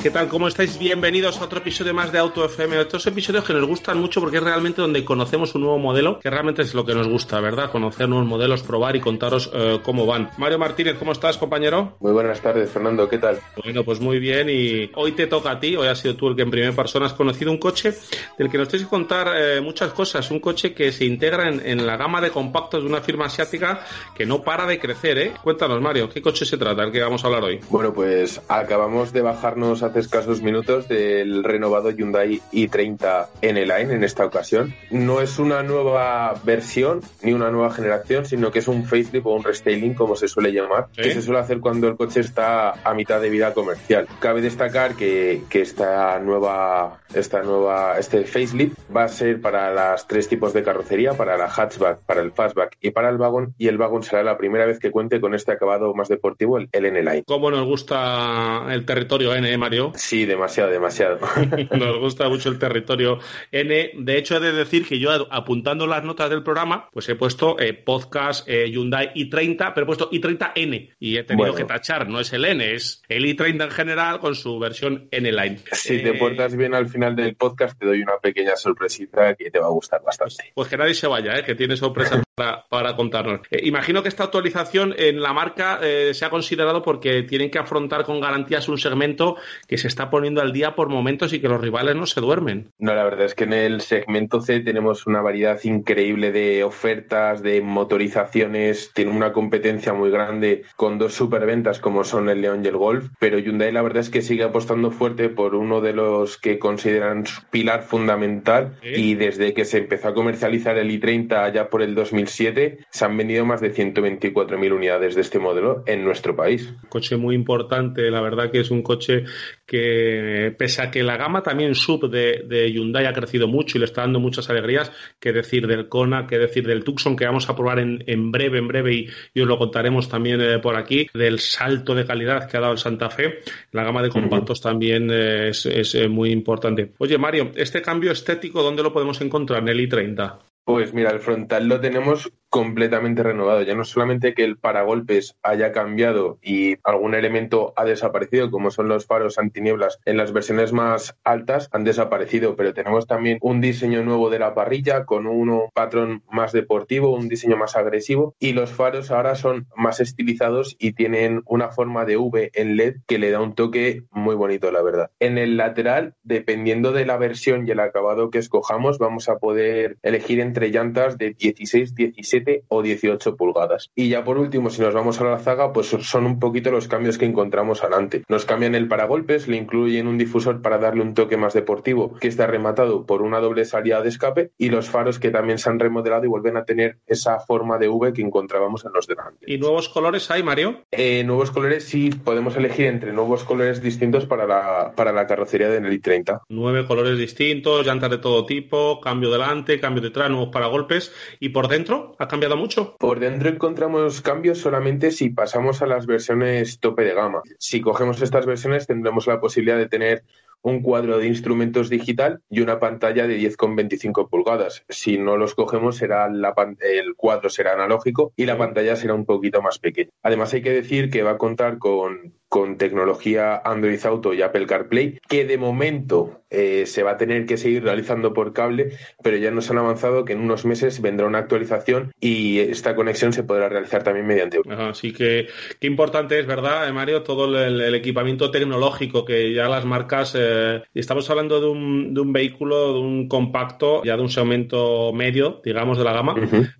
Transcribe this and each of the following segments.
¿Qué tal? ¿Cómo estáis? Bienvenidos a otro episodio más de Auto FM. Estos episodios que nos gustan mucho porque es realmente donde conocemos un nuevo modelo, que realmente es lo que nos gusta, ¿verdad? Conocer nuevos modelos, probar y contaros eh, cómo van. Mario Martínez, ¿cómo estás, compañero? Muy buenas tardes, Fernando. ¿Qué tal? Bueno, pues muy bien. Y hoy te toca a ti. Hoy has sido tú el que en primera persona has conocido un coche del que nos tienes que contar eh, muchas cosas. Un coche que se integra en, en, la gama de compactos de una firma asiática que no para de crecer, ¿eh? Cuéntanos, Mario, ¿qué coche se trata, el que vamos a hablar hoy? Bueno, pues acabamos de bajarnos hace escasos minutos del renovado Hyundai i30 N-Line en esta ocasión. No es una nueva versión ni una nueva generación, sino que es un facelift o un restyling, como se suele llamar, ¿Sí? que se suele hacer cuando el coche está a mitad de vida comercial. Cabe destacar que, que esta nueva, esta nueva, este facelift va a ser para las tres tipos de carrocería, para la hatchback, para el fastback y para el wagon, y el wagon será la primera vez que cuente con este acabado más deportivo, el, N-Line. ¿Cómo nos gusta el territorio N, eh, Sí, demasiado, demasiado. Nos gusta mucho el territorio N. De hecho, he de decir que yo, apuntando las notas del programa, pues he puesto eh, podcast eh, Hyundai i30, pero he puesto i30N y he tenido Bueno. que tachar. No es el N, es el i30 en general con su versión N-Line. Si te Eh, portas bien al final del podcast, te doy una pequeña sorpresita que te va a gustar bastante. Pues que nadie se vaya, que tiene sorpresas para, para contarnos. Eh, imagino que esta actualización en la marca eh, se ha considerado porque tienen que afrontar con garantías un segmento que se está poniendo al día por momentos y que los rivales no se duermen. No, la verdad es que en el segmento C tenemos una variedad increíble de ofertas, de motorizaciones, tiene una competencia muy grande con dos superventas como son el León y el Golf, pero Hyundai la verdad es que sigue apostando fuerte por uno de los que consideran su pilar fundamental ¿Sí? y desde que se empezó a comercializar el i30 allá por el 2007 se han vendido más de 124.000 unidades de este modelo en nuestro país. coche muy importante, la verdad que es un coche que, pese a que la gama también sub de, de Hyundai ha crecido mucho y le está dando muchas alegrías, que decir del Kona, que decir del Tucson, que vamos a probar en, en breve, en breve, y, y os lo contaremos también eh, por aquí, del salto de calidad que ha dado el Santa Fe, la gama de compactos también eh, es, es, eh, muy importante. Oye, Mario, este cambio estético, ¿dónde lo podemos encontrar en el i30? Pues mira, el frontal lo tenemos completamente renovado. Ya no solamente que el paragolpes haya cambiado y algún elemento ha desaparecido, como son los faros antinieblas en las versiones más altas, han desaparecido, pero tenemos también un diseño nuevo de la parrilla con un patrón más deportivo, un diseño más agresivo y los faros ahora son más estilizados y tienen una forma de V en LED que le da un toque muy bonito, la verdad. En el lateral, dependiendo de la versión y el acabado que escojamos, vamos a poder elegir entre llantas de 16, 17 o 18 pulgadas. Y ya por último, si nos vamos a la zaga, pues son un poquito los cambios que encontramos adelante. Nos cambian el paragolpes, le incluyen un difusor para darle un toque más deportivo, que está rematado por una doble salida de escape, y los faros que también se han remodelado y vuelven a tener esa forma de V que encontrábamos en los delanteros. ¿Y nuevos colores hay, Mario? Eh, nuevos colores, sí, podemos elegir entre nuevos colores distintos para la, para la carrocería de Nelly 30. Nueve colores distintos, llantas de todo tipo, cambio delante, cambio detrás, nuevos paragolpes. ¿Y por dentro? ¿Ha cambiado mucho? Por dentro encontramos cambios solamente si pasamos a las versiones tope de gama. Si cogemos estas versiones tendremos la posibilidad de tener un cuadro de instrumentos digital y una pantalla de 10,25 pulgadas. Si no los cogemos, será la el cuadro será analógico y la pantalla será un poquito más pequeña. Además, hay que decir que va a contar con con tecnología Android Auto y Apple CarPlay, que de momento eh, se va a tener que seguir realizando por cable, pero ya nos han avanzado que en unos meses vendrá una actualización y esta conexión se podrá realizar también mediante. Así que qué importante es, ¿verdad, Mario? Todo el, equipamiento tecnológico que ya las marcas. Eh, estamos hablando de un, de un vehículo, de un compacto, ya de un segmento medio, digamos, de la gama,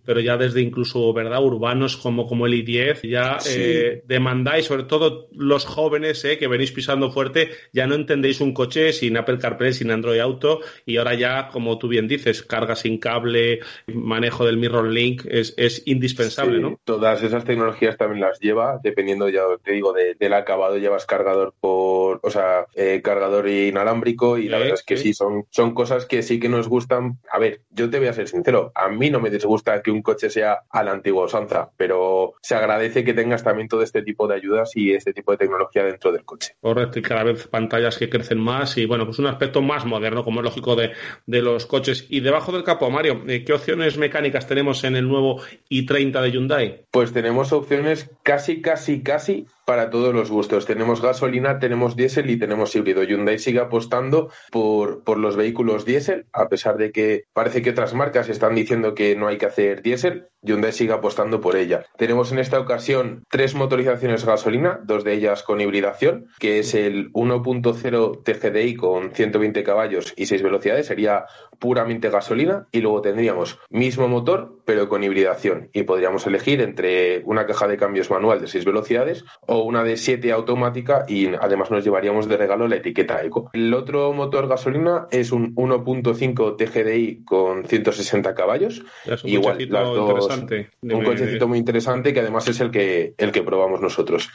pero ya desde incluso, ¿verdad? Urbanos como, como el i10, ya eh, demandáis, sobre todo los jóvenes que venís pisando fuerte, ya no entendéis un coche sin Apple CarPlay sin Android Auto y ahora ya, como tú bien dices, carga sin cable, manejo del Mirror Link es, es indispensable, ¿no? Todas esas tecnologías también las lleva, dependiendo, ya te digo, del acabado, llevas cargador por, o sea, eh, cargador inalámbrico y la verdad es que sí, son, son cosas que sí que nos gustan. A ver, yo te voy a ser sincero, a mí no me disgusta que un coche sea a la antigua usanza, pero se agradece que tengas también todo este tipo de ayudas y este tipo de tecnología dentro del coche. Correcto, y cada vez pantallas que crecen más y bueno, pues un aspecto más moderno, como es lógico, de, de los coches. Y debajo del capó, Mario, eh, ¿qué opciones mecánicas tenemos en el nuevo i30 de Hyundai? Pues tenemos opciones casi, casi, casi para todos los gustos. Tenemos gasolina, tenemos diésel y tenemos híbrido. Hyundai sigue apostando por, por los vehículos diésel, a pesar de que parece que otras marcas están diciendo que no hay que hacer diésel. Hyundai sigue apostando por ella. Tenemos en esta ocasión tres motorizaciones gasolina, dos de ellas con hibridación, que es el 1.0 TGDI con 120 caballos y 6 velocidades, sería puramente gasolina, y luego tendríamos mismo motor, pero con hibridación. Y podríamos elegir entre una caja de cambios manual de 6 velocidades o una de 7 automática y además nos llevaríamos de regalo la etiqueta Eco. El otro motor gasolina es un 1.5 TGDI con 160 caballos. un Igual, interesante. Un cochecito muy interesante que además es el que, el que probamos nosotros.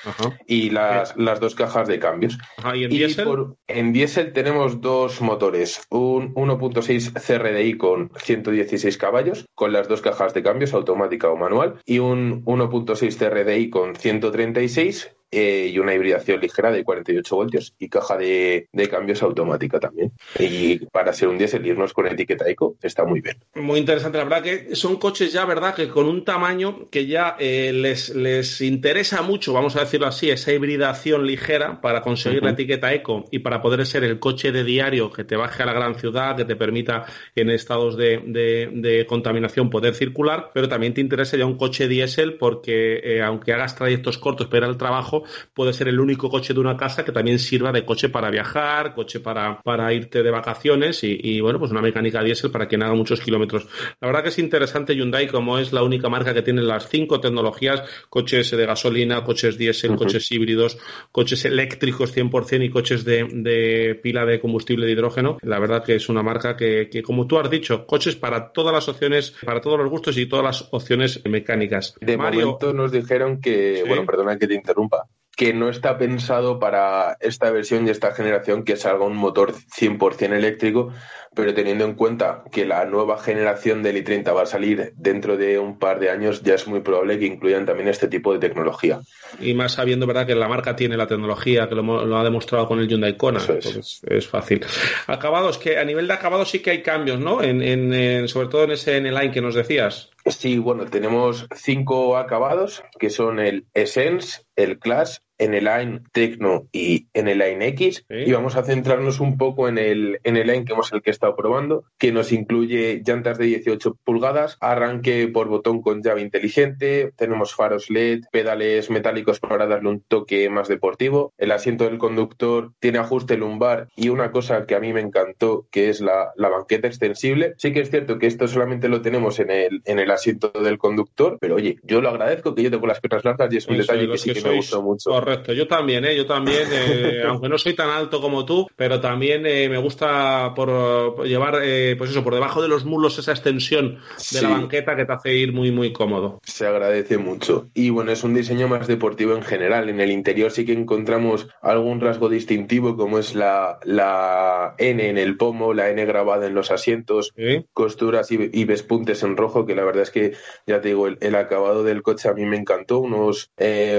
Y las, las dos cajas de cambios. ¿Y en diésel? En diésel tenemos dos motores, un 1.6 CRDI con 116 caballos, con las dos cajas de cambios, automática o manual, y un 1.6 CRDI con 136 eh, y una hibridación ligera de 48 voltios y caja de, cambios automática también. Y para ser un diésel irnos con etiqueta eco está muy bien. Muy interesante, la verdad que son coches ya, ¿verdad? Que con un tamaño que ya eh, les, les interesa mucho, vamos a decirlo así, esa hibridación ligera para conseguir la etiqueta eco y para poder ser el coche de diario que te baje a la gran ciudad, que te permita en estados de, de, contaminación poder circular, pero también te interesa ya un coche diésel porque eh, aunque hagas trayectos cortos para el trabajo, puede ser el único coche de una casa que también sirva de coche para viajar, coche para, para irte de vacaciones y, bueno, pues una mecánica diésel para quien haga muchos kilómetros. La verdad que es interesante Hyundai como es la única marca que tiene las cinco tecnologías, coches de gasolina, coches diésel, coches híbridos, coches eléctricos 100% y coches de, pila de combustible de hidrógeno. La verdad que es una marca que, como tú has dicho, coches para todas las opciones, para todos los gustos y todas las opciones mecánicas. De momento nos dijeron que, bueno, perdona que te interrumpa, que no está pensado para esta versión y esta generación que salga un motor 100% eléctrico, pero teniendo en cuenta que la nueva generación del i30 va a salir dentro de un par de años, ya es muy probable que incluyan también este tipo de tecnología. Y más sabiendo, ¿verdad?, que la marca tiene la tecnología, que lo, ha demostrado con el Hyundai Kona, es. es. fácil. Acabados, que a nivel de acabados sí que hay cambios, ¿no? En, sobre todo en ese en el line que nos decías. Sí, bueno, tenemos cinco acabados, que son el Essence, el Clash, en el Line Tecno y en el Line X y vamos a centrarnos un poco en el, en el Line que hemos el que he estado probando, que nos incluye llantas de 18 pulgadas, arranque por botón con llave inteligente, tenemos faros LED, pedales metálicos para darle un toque más deportivo, el asiento del conductor tiene ajuste lumbar y una cosa que a mí me encantó que es la, la banqueta extensible. Sí que es cierto que esto solamente lo tenemos en el, en el asiento del conductor, pero oye, yo lo agradezco que yo tengo las piernas largas y es un detalle que sí que, me gustó mucho. Correcto, yo también, ¿eh? yo también, eh, aunque no soy tan alto como tú, pero también eh, me gusta por, llevar, eh, pues eso, por debajo de los mulos esa extensión de la banqueta que te hace ir muy, muy cómodo. Se agradece mucho. Y bueno, es un diseño más deportivo en general. En el interior sí que encontramos algún rasgo distintivo, como es la, la N en el pomo, la N grabada en los asientos, costuras y, y, vespuntes en rojo, que la verdad es que, ya te digo, el, acabado del coche a mí me encantó. Unos,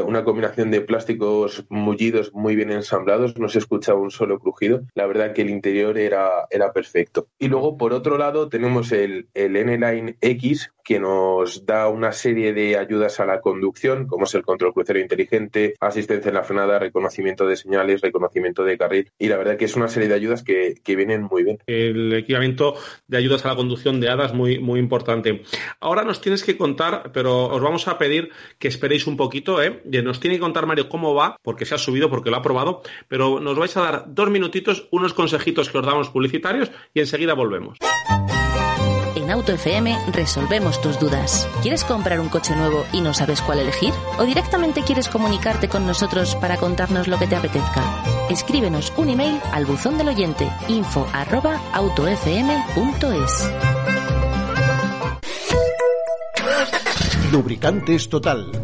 una combinación de plásticos mullidos muy bien ensamblados, no se escuchaba un solo crujido. La verdad que el interior era, era perfecto. Y luego, por otro lado, tenemos el, el N-Line X, que nos da una serie de ayudas a la conducción, como es el control crucero inteligente, asistencia en la frenada, reconocimiento de señales, reconocimiento de carril. Y la verdad que es una serie de ayudas que, que vienen muy bien. El equipamiento de ayudas a la conducción de HADA es muy, muy importante. Ahora nos tienes que contar, pero os vamos a pedir que esperéis un poquito, ¿eh? Nos tiene que contar Mario cómo va, porque se ha subido, porque lo ha probado, pero nos vais a dar dos minutitos, unos consejitos que os damos publicitarios y enseguida volvemos. En Auto FM resolvemos tus dudas. ¿Quieres comprar un coche nuevo y no sabes cuál elegir? ¿O directamente quieres comunicarte con nosotros para contarnos lo que te apetezca? Escríbenos un email al buzón del oyente info arroba autofm.es. Lubricantes Total,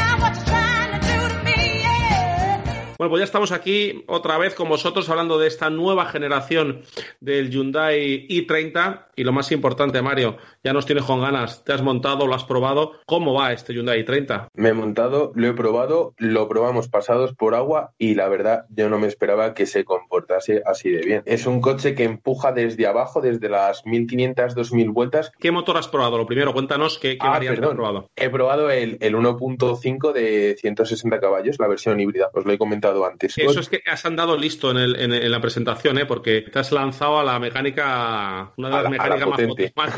Bueno, pues ya estamos aquí otra vez con vosotros hablando de esta nueva generación del Hyundai i30 y lo más importante, Mario, ya nos tienes con ganas, te has montado, lo has probado. ¿Cómo va este Hyundai i30? Me he montado, lo he probado, lo probamos pasados por agua y la verdad yo no me esperaba que se comportase así de bien. Es un coche que empuja desde abajo, desde las 1500, 2000 vueltas. ¿Qué motor has probado? Lo primero, cuéntanos qué, qué Ah, variante has probado. He probado el, el 1.5 de 160 caballos, la versión híbrida, os lo he comentado antes. Eso es que has andado listo en, el- en- en la presentación, ¿eh? porque te has lanzado a la mecánica, una de las la- a la mecánicas más, potente. pot- más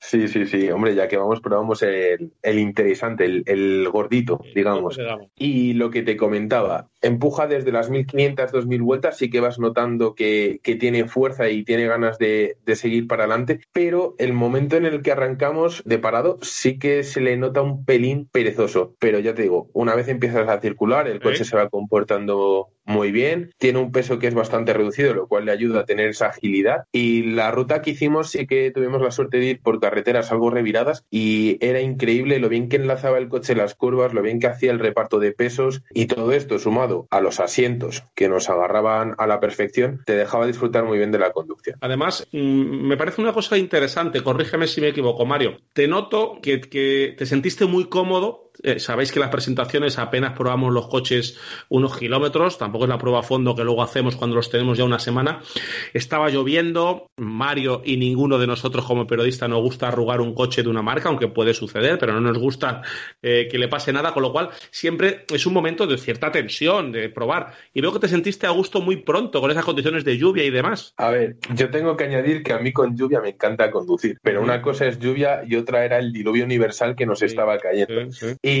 Sí, sí, sí, hombre, ya que vamos, probamos el, el interesante, el, el gordito. Digamos. Y lo que te comentaba, empuja desde las 1500, 2000 vueltas, sí que vas notando que, que tiene fuerza y tiene ganas de, de seguir para adelante, pero el momento en el que arrancamos de parado sí que se le nota un pelín perezoso. Pero ya te digo, una vez empiezas a circular, el coche se va comportando muy bien, tiene un peso que es bastante reducido, lo cual le ayuda a tener esa agilidad. Y la ruta que hicimos sí que tuvimos la suerte de ir por carreteras algo reviradas y era increíble lo bien que enlazaba el coche las curvas, lo bien que hacía el reparto de pesos y todo esto sumado a los asientos que nos agarraban a la perfección, te dejaba disfrutar muy bien de la conducción. Además, mm, me parece una cosa interesante, corrígeme si me equivoco, Mario. Te noto que, que te sentiste muy cómodo. Eh, sabéis que las presentaciones apenas probamos los coches unos kilómetros, tampoco es la prueba a fondo que luego hacemos cuando los tenemos ya una semana. Estaba lloviendo, Mario y ninguno de nosotros como periodista nos gusta arrugar un coche de una marca, aunque puede suceder, pero no nos gusta eh, que le pase nada, con lo cual siempre es un momento de cierta tensión, de probar. Y veo que te sentiste a gusto muy pronto con esas condiciones de lluvia y demás. A ver, yo tengo que añadir que a mí con lluvia me encanta conducir, pero una cosa es lluvia y otra era el diluvio universal que nos Sí, estaba cayendo. Sí, sí. Y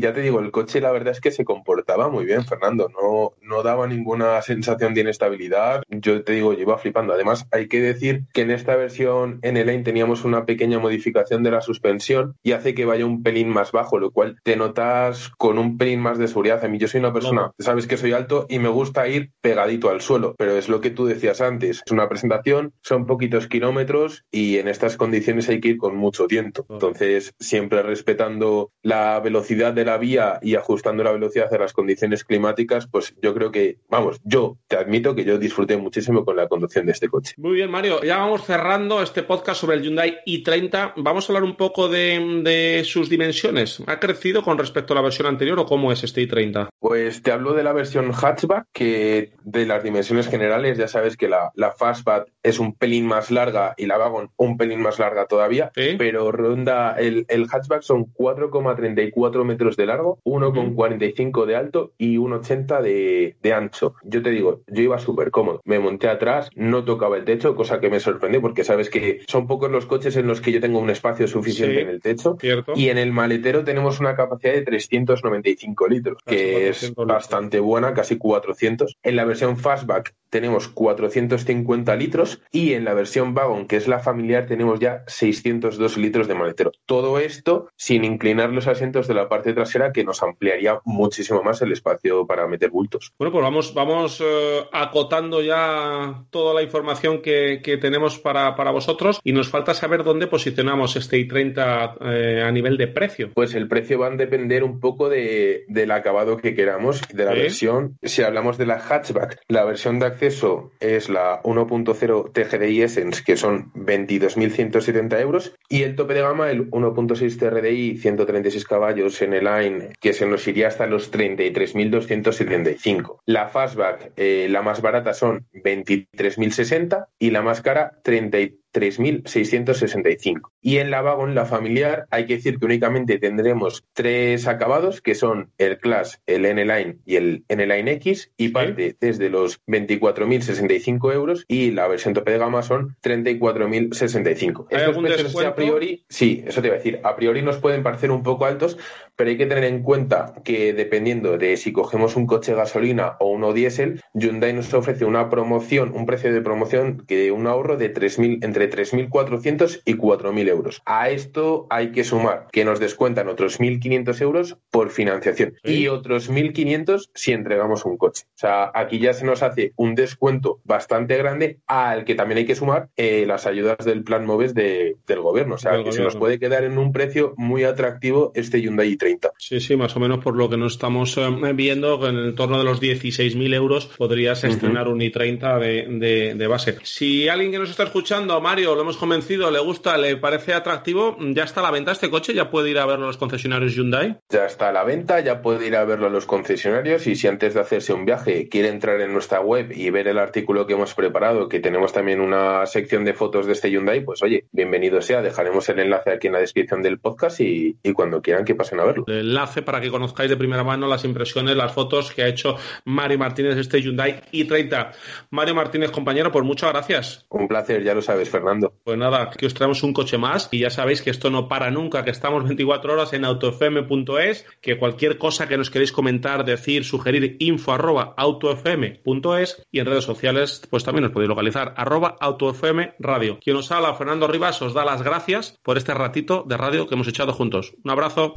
ya te digo, el coche la verdad es que se comportaba muy bien, Fernando. No, no daba ninguna sensación de inestabilidad. Yo te digo, yo iba flipando. Además, hay que decir que en esta versión N-Lane teníamos una pequeña modificación de la suspensión y hace que vaya un pelín más bajo, lo cual te notas con un pelín más de seguridad. A mí yo soy una persona, sabes que soy alto y me gusta ir pegadito al suelo, pero es lo que tú decías antes. Es una presentación, son poquitos kilómetros y en estas condiciones hay que ir con mucho tiento. Entonces, siempre respetando la velocidad de la vía y ajustando la velocidad a las condiciones climáticas, pues yo creo que, vamos, yo te admito que yo disfruté muchísimo con la conducción de este coche. Muy bien, Mario. Ya vamos cerrando este podcast sobre el Hyundai i30. Vamos a hablar un poco de, de sus dimensiones. ¿Ha crecido con respecto a la versión anterior o cómo es este i30? Pues te hablo de la versión hatchback, que de las dimensiones generales ya sabes que la, la fastback es un pelín más larga y la wagon un pelín más larga todavía, pero ronda el, el hatchback son 4,34 metros de largo, 1,45 de alto y 1,80 de, de ancho. Yo te digo, yo iba súper cómodo. Me monté atrás, no tocaba el techo, cosa que me sorprendió porque sabes que son pocos los coches en los que yo tengo un espacio suficiente Sí. en el techo. ¿Cierto? Y en el maletero tenemos una capacidad de 395 litros, Casi que es 400 litros. bastante buena, casi 400. En la versión Fastback tenemos 450 litros y en la versión Wagon, que es la familiar, tenemos ya 602 litros de maletero. Todo esto sin inclinar los asientos de la parte trasera que nos ampliaría muchísimo más el espacio para meter bultos. Bueno, pues vamos, vamos eh, acotando ya toda la información que, tenemos para, vosotros y nos falta saber dónde posicionamos este i30 eh, a nivel de precio. Pues el precio va a depender un poco de, del acabado que queramos, de la versión. Si hablamos de la hatchback, la versión de acceso es la 1.0 TGDI Essence, que son 22.170 euros, y el tope de gama, el 1.6 TRDI, 136 caballos en el line, que se nos iría hasta los 33.275. La fastback, eh, la más barata son 23.060 y la más cara 33 3.665. Y en la Wagon, la familiar, hay que decir que únicamente tendremos tres acabados, que son el Class, el N-Line y el N-Line X, y parte desde los 24.065 euros y la versión tope de gama son 34.065. Estos precios a priori, sí, eso te iba a decir, a priori nos pueden parecer un poco altos, pero hay que tener en cuenta que dependiendo de si cogemos un coche gasolina o uno diésel, Hyundai nos ofrece una promoción, un precio de promoción que un ahorro de 3.000 entre 3.400 y 4.000 euros. A esto hay que sumar que nos descuentan otros 1.500 euros por financiación y otros 1.500 si entregamos un coche. O sea, aquí ya se nos hace un descuento bastante grande al que también hay que sumar eh, las ayudas del plan MOVES del gobierno. O sea, que se nos puede quedar en un precio muy atractivo este Hyundai i30. Sí, sí, más o menos por lo que nos estamos eh, viendo, en el torno de los 16.000 euros podrías estrenar un i30 de, de, base. Si alguien que nos está escuchando, Mario, lo hemos convencido, le gusta, le parece atractivo, ¿ya está a la venta este coche? ¿Ya puede ir a verlo a los concesionarios Hyundai? Ya está a la venta, ya puede ir a verlo a los concesionarios y si antes de hacerse un viaje quiere entrar en nuestra web y ver el artículo que hemos preparado, que tenemos también una sección de fotos de este Hyundai, pues oye, bienvenido sea, dejaremos el enlace aquí en la descripción del podcast y, cuando quieran que pasen a verlo. El enlace para que conozcáis de primera mano las impresiones, las fotos que ha hecho Mario Martínez de este Hyundai i30. Mario Martínez, compañero, pues muchas gracias. Un placer, ya lo sabes, Fernando. Pues nada, aquí os traemos un coche más y ya sabéis que esto no para nunca, que estamos 24 horas en autofm.es, que cualquier cosa que nos queréis comentar, decir, sugerir, info arroba autofm.es y en redes sociales pues también os podéis localizar arroba autofm radio. Quien os habla, Fernando Rivas, os da las gracias por este ratito de radio que hemos echado juntos. Un abrazo.